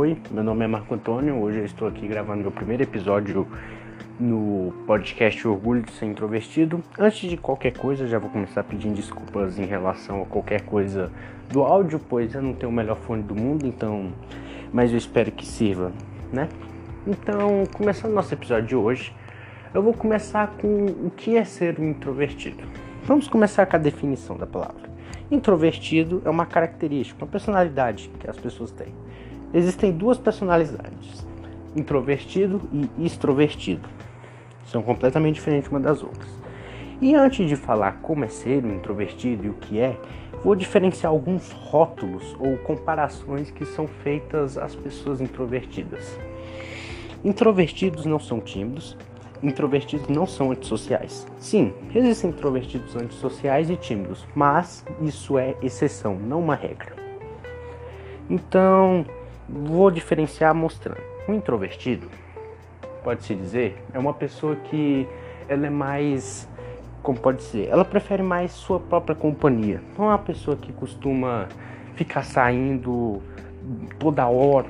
Oi, meu nome é Marco Antônio. Hoje eu estou aqui gravando meu primeiro episódio no podcast Orgulho de Ser Introvertido. Antes de qualquer coisa, já vou começar pedindo desculpas em relação a qualquer coisa do áudio, pois eu não tenho o melhor fone do mundo, então. Mas eu espero que sirva, né? Então, começando nosso episódio de hoje, eu vou começar com o que é ser um introvertido. Vamos começar com a definição da palavra. Introvertido é uma característica, uma personalidade que as pessoas têm. Existem duas personalidades, introvertido e extrovertido. São completamente diferentes uma das outras. E antes de falar como é ser um introvertido e o que é, vou diferenciar alguns rótulos ou comparações que são feitas às pessoas introvertidas. Introvertidos não são tímidos, introvertidos não são antissociais. Sim, existem introvertidos antissociais e tímidos, mas isso é exceção, não uma regra. Então, vou diferenciar mostrando. Um introvertido, pode-se dizer, é uma pessoa que ela é mais, como pode ser, ela prefere mais sua própria companhia. Não é uma pessoa que costuma ficar saindo toda hora,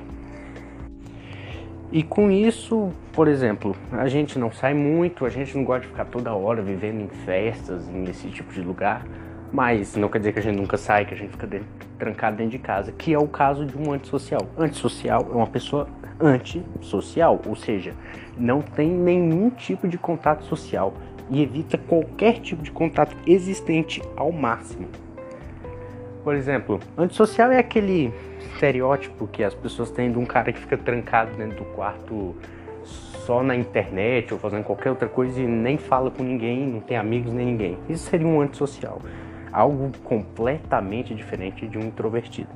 e com isso, por exemplo, a gente não sai muito, a gente não gosta de ficar toda hora vivendo em festas, nesse tipo de lugar, mas não quer dizer que a gente nunca sai, que a gente fica dentro, trancado dentro de casa, que é o caso de um antissocial. Antissocial é uma pessoa antissocial, ou seja, não tem nenhum tipo de contato social e evita qualquer tipo de contato existente ao máximo. Por exemplo, antissocial é aquele estereótipo que as pessoas têm de um cara que fica trancado dentro do quarto só na internet ou fazendo qualquer outra coisa e nem fala com ninguém, não tem amigos nem ninguém. Isso seria um antissocial. Algo completamente diferente de um introvertido.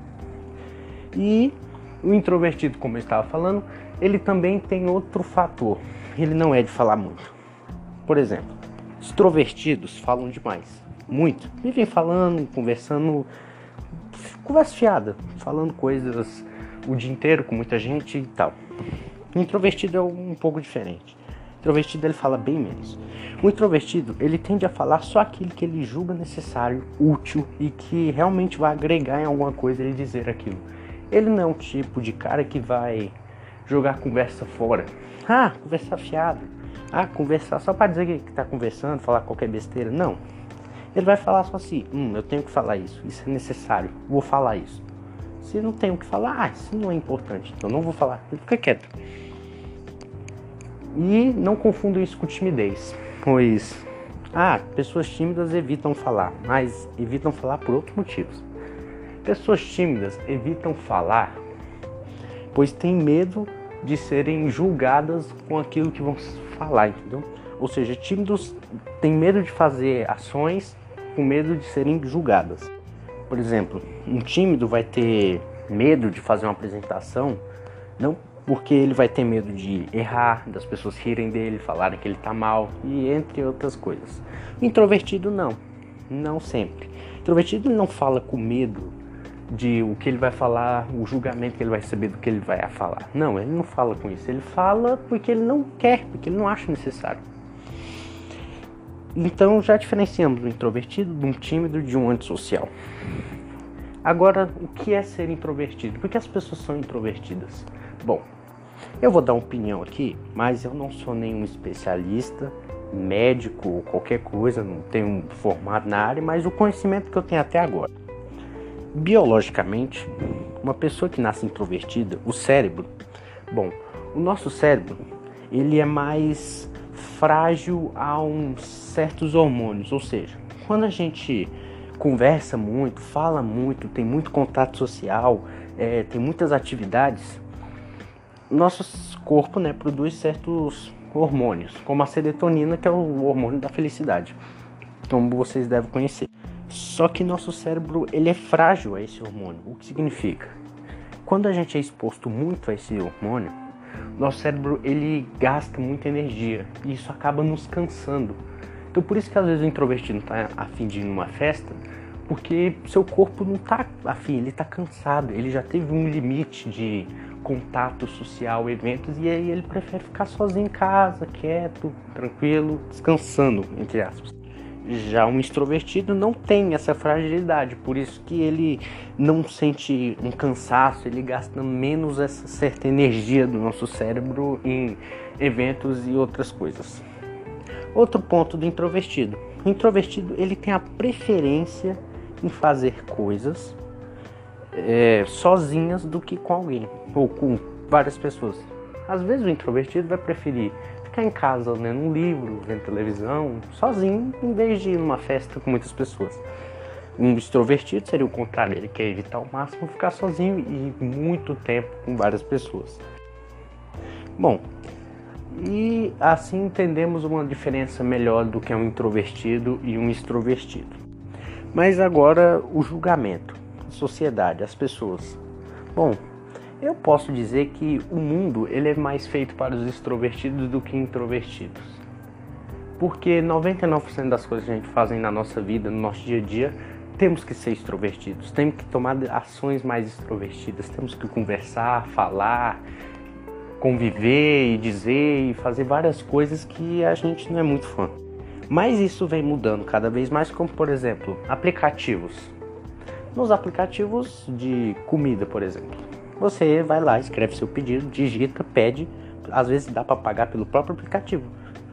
E o introvertido, como eu estava falando, ele também tem outro fator. Ele não é de falar muito. Por exemplo, extrovertidos falam demais. Muito. Vivem falando, conversando conversa fiada, falando coisas o dia inteiro com muita gente e tal. O introvertido é um pouco diferente. O introvertido ele fala bem menos. O introvertido ele tende a falar só aquilo que ele julga necessário, útil e que realmente vai agregar em alguma coisa ele dizer aquilo. Ele não é um tipo de cara que vai jogar conversa fora. Ah, conversar fiado. Ah, conversar só para dizer que está conversando, falar qualquer besteira. Não. Ele vai falar só assim: hum, eu tenho que falar isso, isso é necessário, vou falar isso. Se não tenho que falar, ah, isso não é importante, então não vou falar, fica quieto. E não confundam isso com timidez, pois, ah, pessoas tímidas evitam falar, mas evitam falar por outros motivos. Pessoas tímidas evitam falar, pois têm medo de serem julgadas com aquilo que vão falar, entendeu? Ou seja, tímidos têm medo de fazer ações com medo de serem julgadas. Por exemplo, um tímido vai ter medo de fazer uma apresentação, não porque ele vai ter medo de errar, das pessoas rirem dele, falarem que ele está mal e entre outras coisas. O introvertido não, não sempre. O introvertido não fala com medo de o que ele vai falar, o julgamento que ele vai receber do que ele vai falar. Não, ele não fala com isso. Ele fala porque ele não quer, porque ele não acha necessário. Então já diferenciamos o introvertido de um tímido de um antissocial. Agora, o que é ser introvertido? Por que as pessoas são introvertidas? Bom, eu vou dar uma opinião aqui, mas eu não sou nenhum especialista, médico ou qualquer coisa, não tenho formado na área, mas o conhecimento que eu tenho até agora. Biologicamente, uma pessoa que nasce introvertida, o cérebro, bom, o nosso cérebro, ele é mais frágil a uns certos hormônios, ou seja, quando a gente conversa muito, fala muito, tem muito contato social, é, tem muitas atividades, nosso corpo né, produz certos hormônios, como a serotonina, que é o hormônio da felicidade, como vocês devem conhecer. Só que nosso cérebro ele é frágil a esse hormônio. O que significa? Quando a gente é exposto muito a esse hormônio, nosso cérebro ele gasta muita energia e isso acaba nos cansando. Então por isso que às vezes o introvertido está afim de ir numa festa, porque seu corpo não está afim, ele está cansado, ele já teve um limite de contato social, eventos, e aí ele prefere ficar sozinho em casa, quieto, tranquilo, descansando, entre aspas. Já um extrovertido não tem essa fragilidade, por isso que ele não sente um cansaço, ele gasta menos essa certa energia do nosso cérebro em eventos e outras coisas. Outro ponto do introvertido. O introvertido ele tem a preferência em fazer coisas é, sozinhas do que com alguém ou com várias pessoas. Às vezes o introvertido vai preferir ficar em casa lendo um livro, vendo televisão, sozinho, em vez de ir numa festa com muitas pessoas. Um extrovertido seria o contrário, ele quer evitar ao máximo ficar sozinho e muito tempo com várias pessoas. Bom, e assim entendemos uma diferença melhor do que um introvertido e um extrovertido. Mas agora o julgamento, sociedade, as pessoas. Bom, eu posso dizer que o mundo ele é mais feito para os extrovertidos do que introvertidos. Porque 99% das coisas que a gente faz na nossa vida, no nosso dia a dia, temos que ser extrovertidos, temos que tomar ações mais extrovertidas, temos que conversar, falar, conviver e dizer e fazer várias coisas que a gente não é muito fã. Mas isso vem mudando cada vez mais, como por exemplo, aplicativos. Nos aplicativos de comida, por exemplo. Você vai lá, escreve seu pedido, digita, pede. Às vezes dá para pagar pelo próprio aplicativo.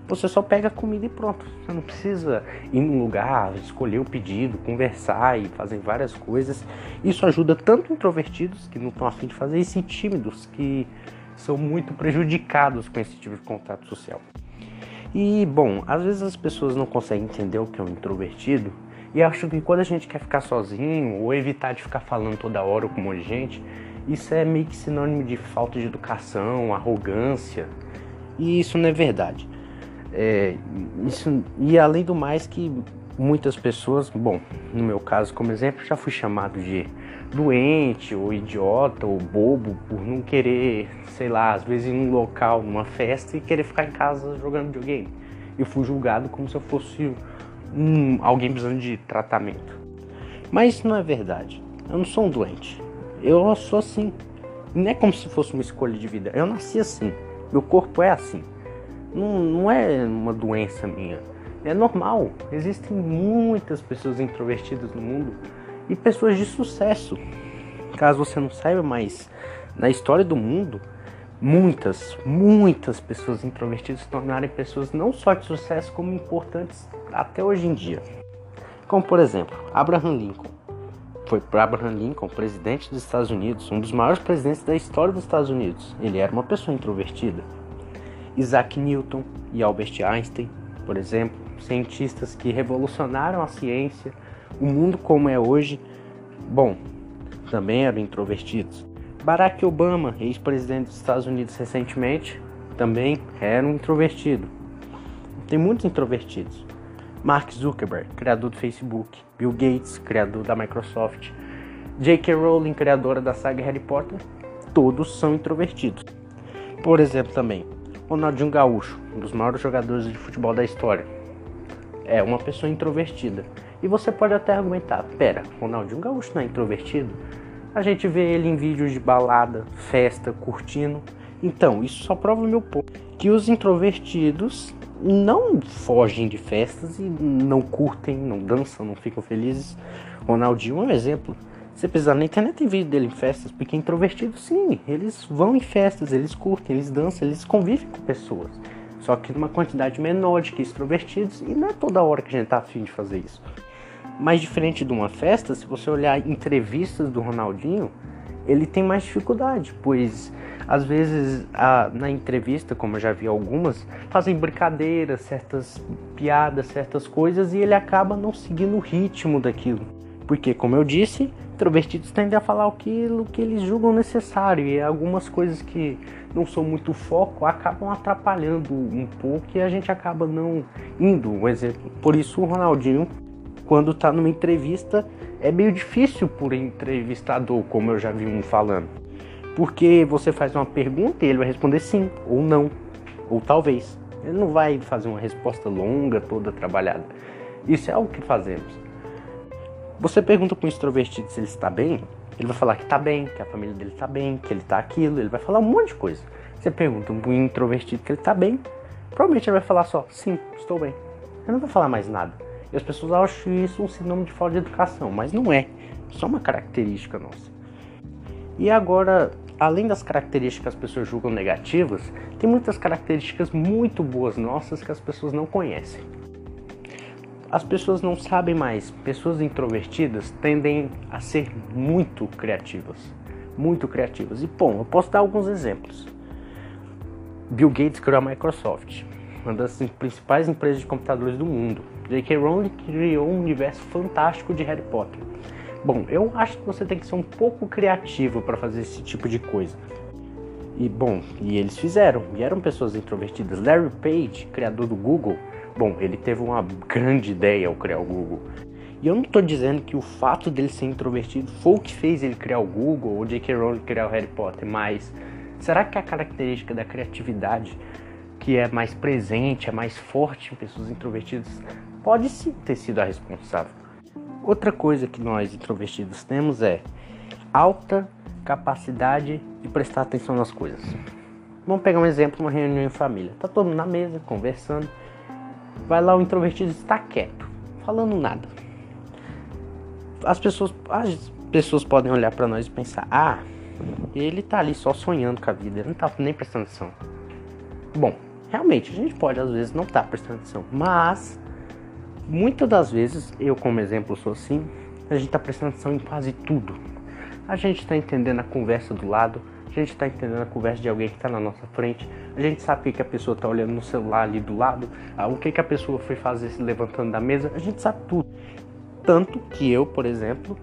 Você só pega a comida e pronto. Você não precisa ir num lugar, escolher o pedido, conversar e fazer várias coisas. Isso ajuda tanto introvertidos que não estão afim de fazer e tímidos que são muito prejudicados com esse tipo de contato social. E bom, às vezes as pessoas não conseguem entender o que é um introvertido e acham que quando a gente quer ficar sozinho ou evitar de ficar falando toda hora com um monte de gente, isso é meio que sinônimo de falta de educação, arrogância. E isso não é verdade. É, isso, e além do mais que muitas pessoas, bom, no meu caso como exemplo, já fui chamado de doente ou idiota ou bobo por não querer, sei lá, às vezes ir num local, numa festa e querer ficar em casa jogando videogame. Eu fui julgado como se eu fosse um, alguém precisando de tratamento. Mas isso não é verdade. Eu não sou um doente. Eu sou assim. Não é como se fosse uma escolha de vida. Eu nasci assim. Meu corpo é assim. Não, não é uma doença minha. É normal. Existem muitas pessoas introvertidas no mundo e pessoas de sucesso. Caso você não saiba, mas na história do mundo, muitas, muitas pessoas introvertidas se tornaram pessoas não só de sucesso, como importantes até hoje em dia. Como por exemplo, Abraham Lincoln foi para Abraham Lincoln, presidente dos Estados Unidos, um dos maiores presidentes da história dos Estados Unidos. Ele era uma pessoa introvertida. Isaac Newton e Albert Einstein, por exemplo, cientistas que revolucionaram a ciência, o mundo como é hoje, bom, também eram introvertidos. Barack Obama, ex-presidente dos Estados Unidos recentemente, também era um introvertido. Tem muitos introvertidos. Mark Zuckerberg, criador do Facebook, Bill Gates, criador da Microsoft, J.K. Rowling, criadora da saga Harry Potter, todos são introvertidos. Por exemplo, também, Ronaldinho Gaúcho, um dos maiores jogadores de futebol da história, é uma pessoa introvertida. E você pode até argumentar: pera, Ronaldinho Gaúcho não é introvertido? A gente vê ele em vídeos de balada, festa, curtindo. Então, isso só prova o meu ponto: que os introvertidos não fogem de festas e não curtem, não dançam, não ficam felizes. Ronaldinho é um exemplo. Você precisa na internet tem vídeo dele em festas, porque introvertidos sim, eles vão em festas, eles curtem, eles dançam, eles convivem com pessoas. Só que numa quantidade menor de que extrovertidos, e não é toda hora que a gente tá afim de fazer isso. Mas diferente de uma festa, se você olhar entrevistas do Ronaldinho, ele tem mais dificuldade, pois às vezes a, na entrevista, como eu já vi algumas, fazem brincadeiras, certas piadas, certas coisas e ele acaba não seguindo o ritmo daquilo. Porque, como eu disse, introvertidos tendem a falar aquilo que eles julgam necessário e algumas coisas que não são muito foco acabam atrapalhando um pouco e a gente acaba não indo. Um exemplo, por isso o Ronaldinho, quando está numa entrevista, é meio difícil por entrevistador, como eu já vi um falando. Porque você faz uma pergunta e ele vai responder sim ou não, ou talvez. Ele não vai fazer uma resposta longa, toda trabalhada. Isso é algo que fazemos. Você pergunta para um extrovertido se ele está bem, ele vai falar que está bem, que a família dele está bem, que ele está aquilo, ele vai falar um monte de coisa. Você pergunta para um introvertido que ele está bem, provavelmente ele vai falar só sim, estou bem. Ele não vai falar mais nada. E as pessoas acham isso um sinônimo de falta de educação, mas não é. Só uma característica nossa. E agora, além das características que as pessoas julgam negativas, tem muitas características muito boas nossas que as pessoas não conhecem. As pessoas não sabem mais. Pessoas introvertidas tendem a ser muito criativas. Muito criativas. E, bom, eu posso dar alguns exemplos. Bill Gates criou a Microsoft, uma das principais empresas de computadores do mundo. J.K. Rowling criou um universo fantástico de Harry Potter. Bom, eu acho que você tem que ser um pouco criativo para fazer esse tipo de coisa. E bom, e eles fizeram, e eram pessoas introvertidas. Larry Page, criador do Google, bom, ele teve uma grande ideia ao criar o Google. E eu não estou dizendo que o fato dele ser introvertido foi o que fez ele criar o Google ou J.K. Rowling criar o Harry Potter, mas Será que a característica da criatividade, que é mais presente, é mais forte em pessoas introvertidas, pode sim ter sido a responsável? Outra coisa que nós introvertidos temos é alta capacidade de prestar atenção nas coisas. Vamos pegar um exemplo, uma reunião em família. Tá todo mundo na mesa, conversando. Vai lá o introvertido está quieto, falando nada. As pessoas, as pessoas podem olhar para nós e pensar: "Ah, ele tá ali só sonhando com a vida, ele não tá nem prestando atenção. Bom, realmente a gente pode às vezes não estar tá prestando atenção, mas muitas das vezes, eu como exemplo sou assim, a gente tá prestando atenção em quase tudo. A gente tá entendendo a conversa do lado, a gente tá entendendo a conversa de alguém que tá na nossa frente, a gente sabe o que, a pessoa tá olhando no celular ali do lado, ah, o que, que a pessoa foi fazer se levantando da mesa, a gente sabe tudo. Tanto que eu, por exemplo,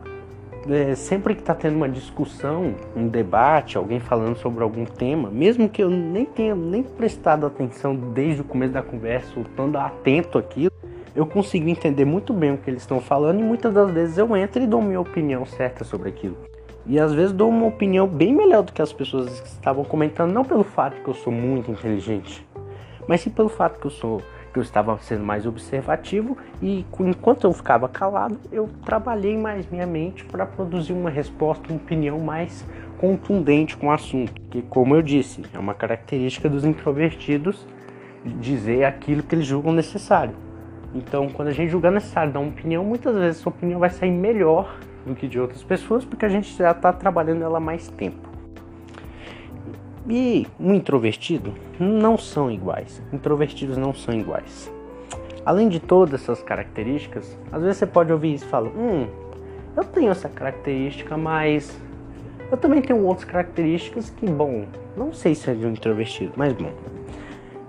é, sempre que está tendo uma discussão, um debate, alguém falando sobre algum tema, mesmo que eu nem tenha nem prestado atenção desde o começo da conversa, ou estando atento àquilo, eu consigo entender muito bem o que eles estão falando e muitas das vezes eu entro e dou minha opinião certa sobre aquilo. E às vezes dou uma opinião bem melhor do que as pessoas que estavam comentando, não pelo fato que eu sou muito inteligente, mas sim pelo fato que eu sou que eu estava sendo mais observativo e enquanto eu ficava calado, eu trabalhei mais minha mente para produzir uma resposta, uma opinião mais contundente com o assunto. Que, como eu disse, é uma característica dos introvertidos dizer aquilo que eles julgam necessário. Então, quando a gente julga necessário dar uma opinião, muitas vezes essa opinião vai sair melhor do que de outras pessoas, porque a gente já está trabalhando ela mais tempo. E um introvertido não são iguais. Introvertidos não são iguais. Além de todas essas características, às vezes você pode ouvir isso e falar: Hum, eu tenho essa característica, mas eu também tenho outras características que, bom, não sei se é de um introvertido, mas bom.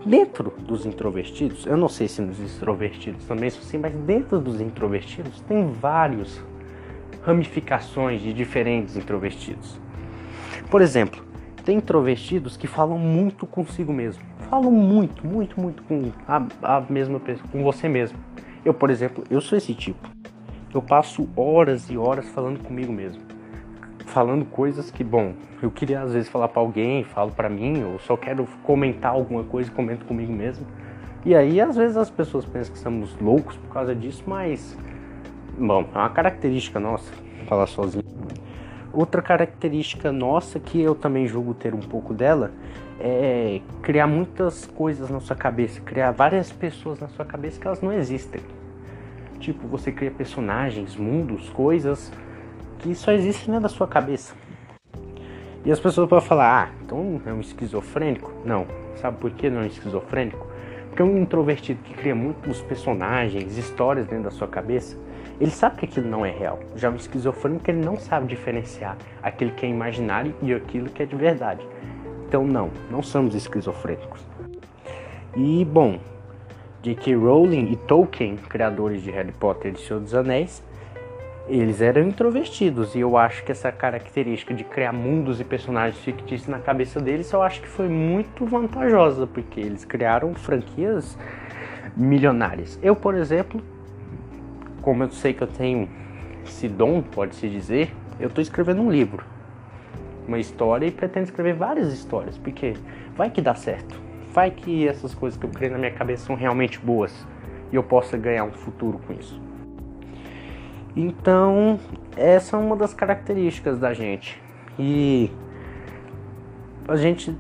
Dentro dos introvertidos, eu não sei se nos extrovertidos também são assim, mas dentro dos introvertidos tem vários ramificações de diferentes introvertidos. Por exemplo, tem introvertidos que falam muito consigo mesmo. Falam muito, muito, muito com a, a mesma pessoa, com você mesmo. Eu, por exemplo, eu sou esse tipo. Eu passo horas e horas falando comigo mesmo. Falando coisas que, bom, eu queria às vezes falar para alguém, falo para mim, ou só quero comentar alguma coisa comento comigo mesmo. E aí, às vezes, as pessoas pensam que estamos loucos por causa disso, mas, bom, é uma característica nossa falar sozinho. Outra característica nossa que eu também julgo ter um pouco dela é criar muitas coisas na sua cabeça, criar várias pessoas na sua cabeça que elas não existem. Tipo, você cria personagens, mundos, coisas que só existem na sua cabeça. E as pessoas podem falar, ah, então é um esquizofrênico? Não. Sabe por que não é um esquizofrênico? Porque um introvertido que cria muitos personagens, histórias dentro da sua cabeça, ele sabe que aquilo não é real. Já o esquizofrênico ele não sabe diferenciar aquilo que é imaginário e aquilo que é de verdade. Então não, não somos esquizofrênicos. E bom, J.K. Rowling e Tolkien, criadores de Harry Potter e Senhor dos Anéis, eles eram introvertidos e eu acho que essa característica de criar mundos e personagens fictícios na cabeça deles eu acho que foi muito vantajosa porque eles criaram franquias milionárias. Eu, por exemplo, como eu sei que eu tenho esse dom, pode-se dizer, eu estou escrevendo um livro, uma história e pretendo escrever várias histórias, porque vai que dá certo, vai que essas coisas que eu criei na minha cabeça são realmente boas e eu possa ganhar um futuro com isso. Então, essa é uma das características da gente. E a gente,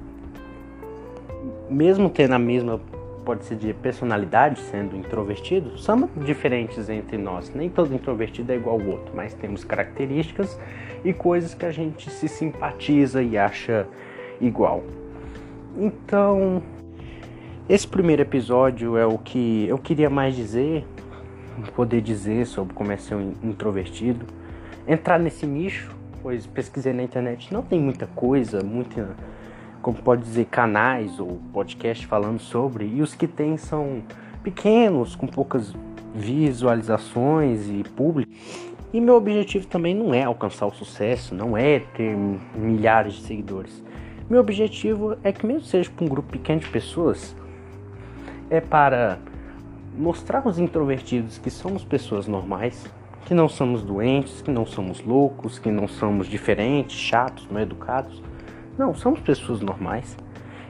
mesmo tendo a mesma pode ser de personalidade, sendo introvertido, somos diferentes entre nós. Nem todo introvertido é igual ao outro, mas temos características e coisas que a gente se simpatiza e acha igual. Então, esse primeiro episódio é o que eu queria mais dizer, poder dizer sobre como é ser um introvertido, entrar nesse nicho, pois pesquisei na internet, não tem muita coisa, muita como pode dizer, canais ou podcast falando sobre, e os que tem são pequenos, com poucas visualizações e público. E meu objetivo também não é alcançar o sucesso, não é ter milhares de seguidores. Meu objetivo é que mesmo seja para um grupo pequeno de pessoas, é para mostrar aos introvertidos que somos pessoas normais, que não somos doentes, que não somos loucos, que não somos diferentes, chatos, mal educados não, somos pessoas normais.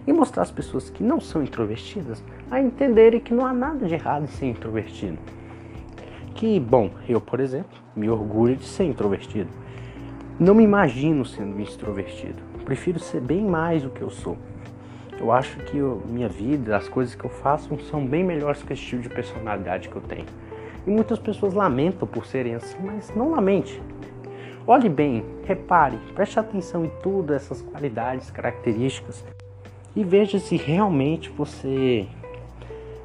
E mostrar às pessoas que não são introvertidas a entenderem que não há nada de errado em ser introvertido. Que, bom, eu, por exemplo, me orgulho de ser introvertido. Não me imagino sendo extrovertido. Prefiro ser bem mais do que eu sou. Eu acho que eu, minha vida, as coisas que eu faço são bem melhores que esse tipo de personalidade que eu tenho. E muitas pessoas lamentam por serem assim, mas não lamente. Olhe bem, repare, preste atenção em tudo essas qualidades, características e veja se realmente você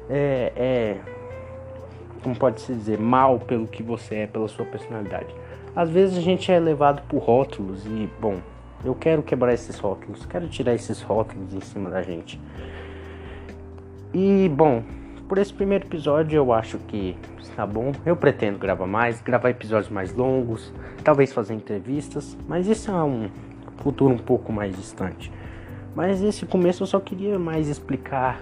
é, é como pode se dizer, mal pelo que você é, pela sua personalidade. Às vezes a gente é levado por rótulos e, bom, eu quero quebrar esses rótulos, quero tirar esses rótulos em cima da gente. E, bom, por esse primeiro episódio eu acho que está bom. Eu pretendo gravar mais, gravar episódios mais longos, talvez fazer entrevistas, mas isso é um futuro um pouco mais distante. Mas esse começo eu só queria mais explicar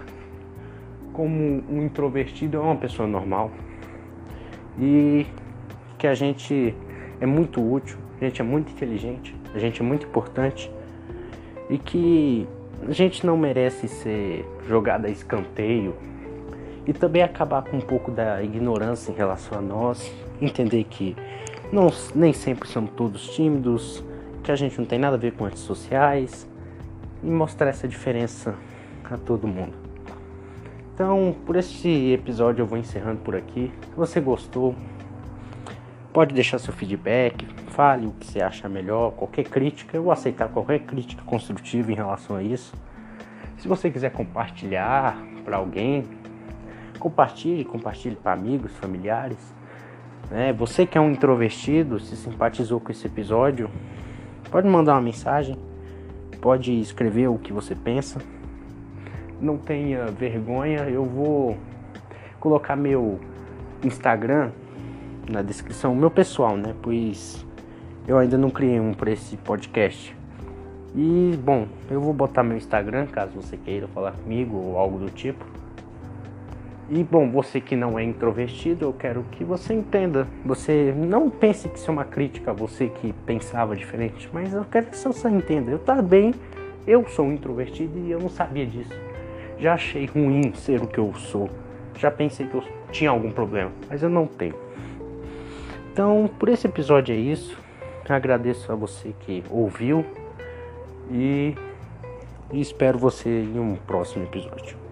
como um introvertido é uma pessoa normal e que a gente é muito útil, a gente é muito inteligente, a gente é muito importante e que a gente não merece ser jogado a escanteio e também acabar com um pouco da ignorância em relação a nós, entender que não, nem sempre somos todos tímidos, que a gente não tem nada a ver com redes sociais e mostrar essa diferença a todo mundo. Então, por esse episódio eu vou encerrando por aqui. Se você gostou, pode deixar seu feedback, fale o que você acha melhor, qualquer crítica, eu vou aceitar qualquer crítica construtiva em relação a isso. Se você quiser compartilhar para alguém, Compartilhe, compartilhe para amigos, familiares. Né? Você que é um introvertido, se simpatizou com esse episódio, pode mandar uma mensagem, pode escrever o que você pensa. Não tenha vergonha, eu vou colocar meu Instagram na descrição, meu pessoal, né? Pois eu ainda não criei um para esse podcast. E bom, eu vou botar meu Instagram caso você queira falar comigo ou algo do tipo. E bom, você que não é introvertido, eu quero que você entenda. Você não pense que isso é uma crítica a você que pensava diferente, mas eu quero que você entenda. Eu também, eu sou introvertido e eu não sabia disso. Já achei ruim ser o que eu sou. Já pensei que eu tinha algum problema, mas eu não tenho. Então, por esse episódio é isso. Agradeço a você que ouviu e, espero você em um próximo episódio.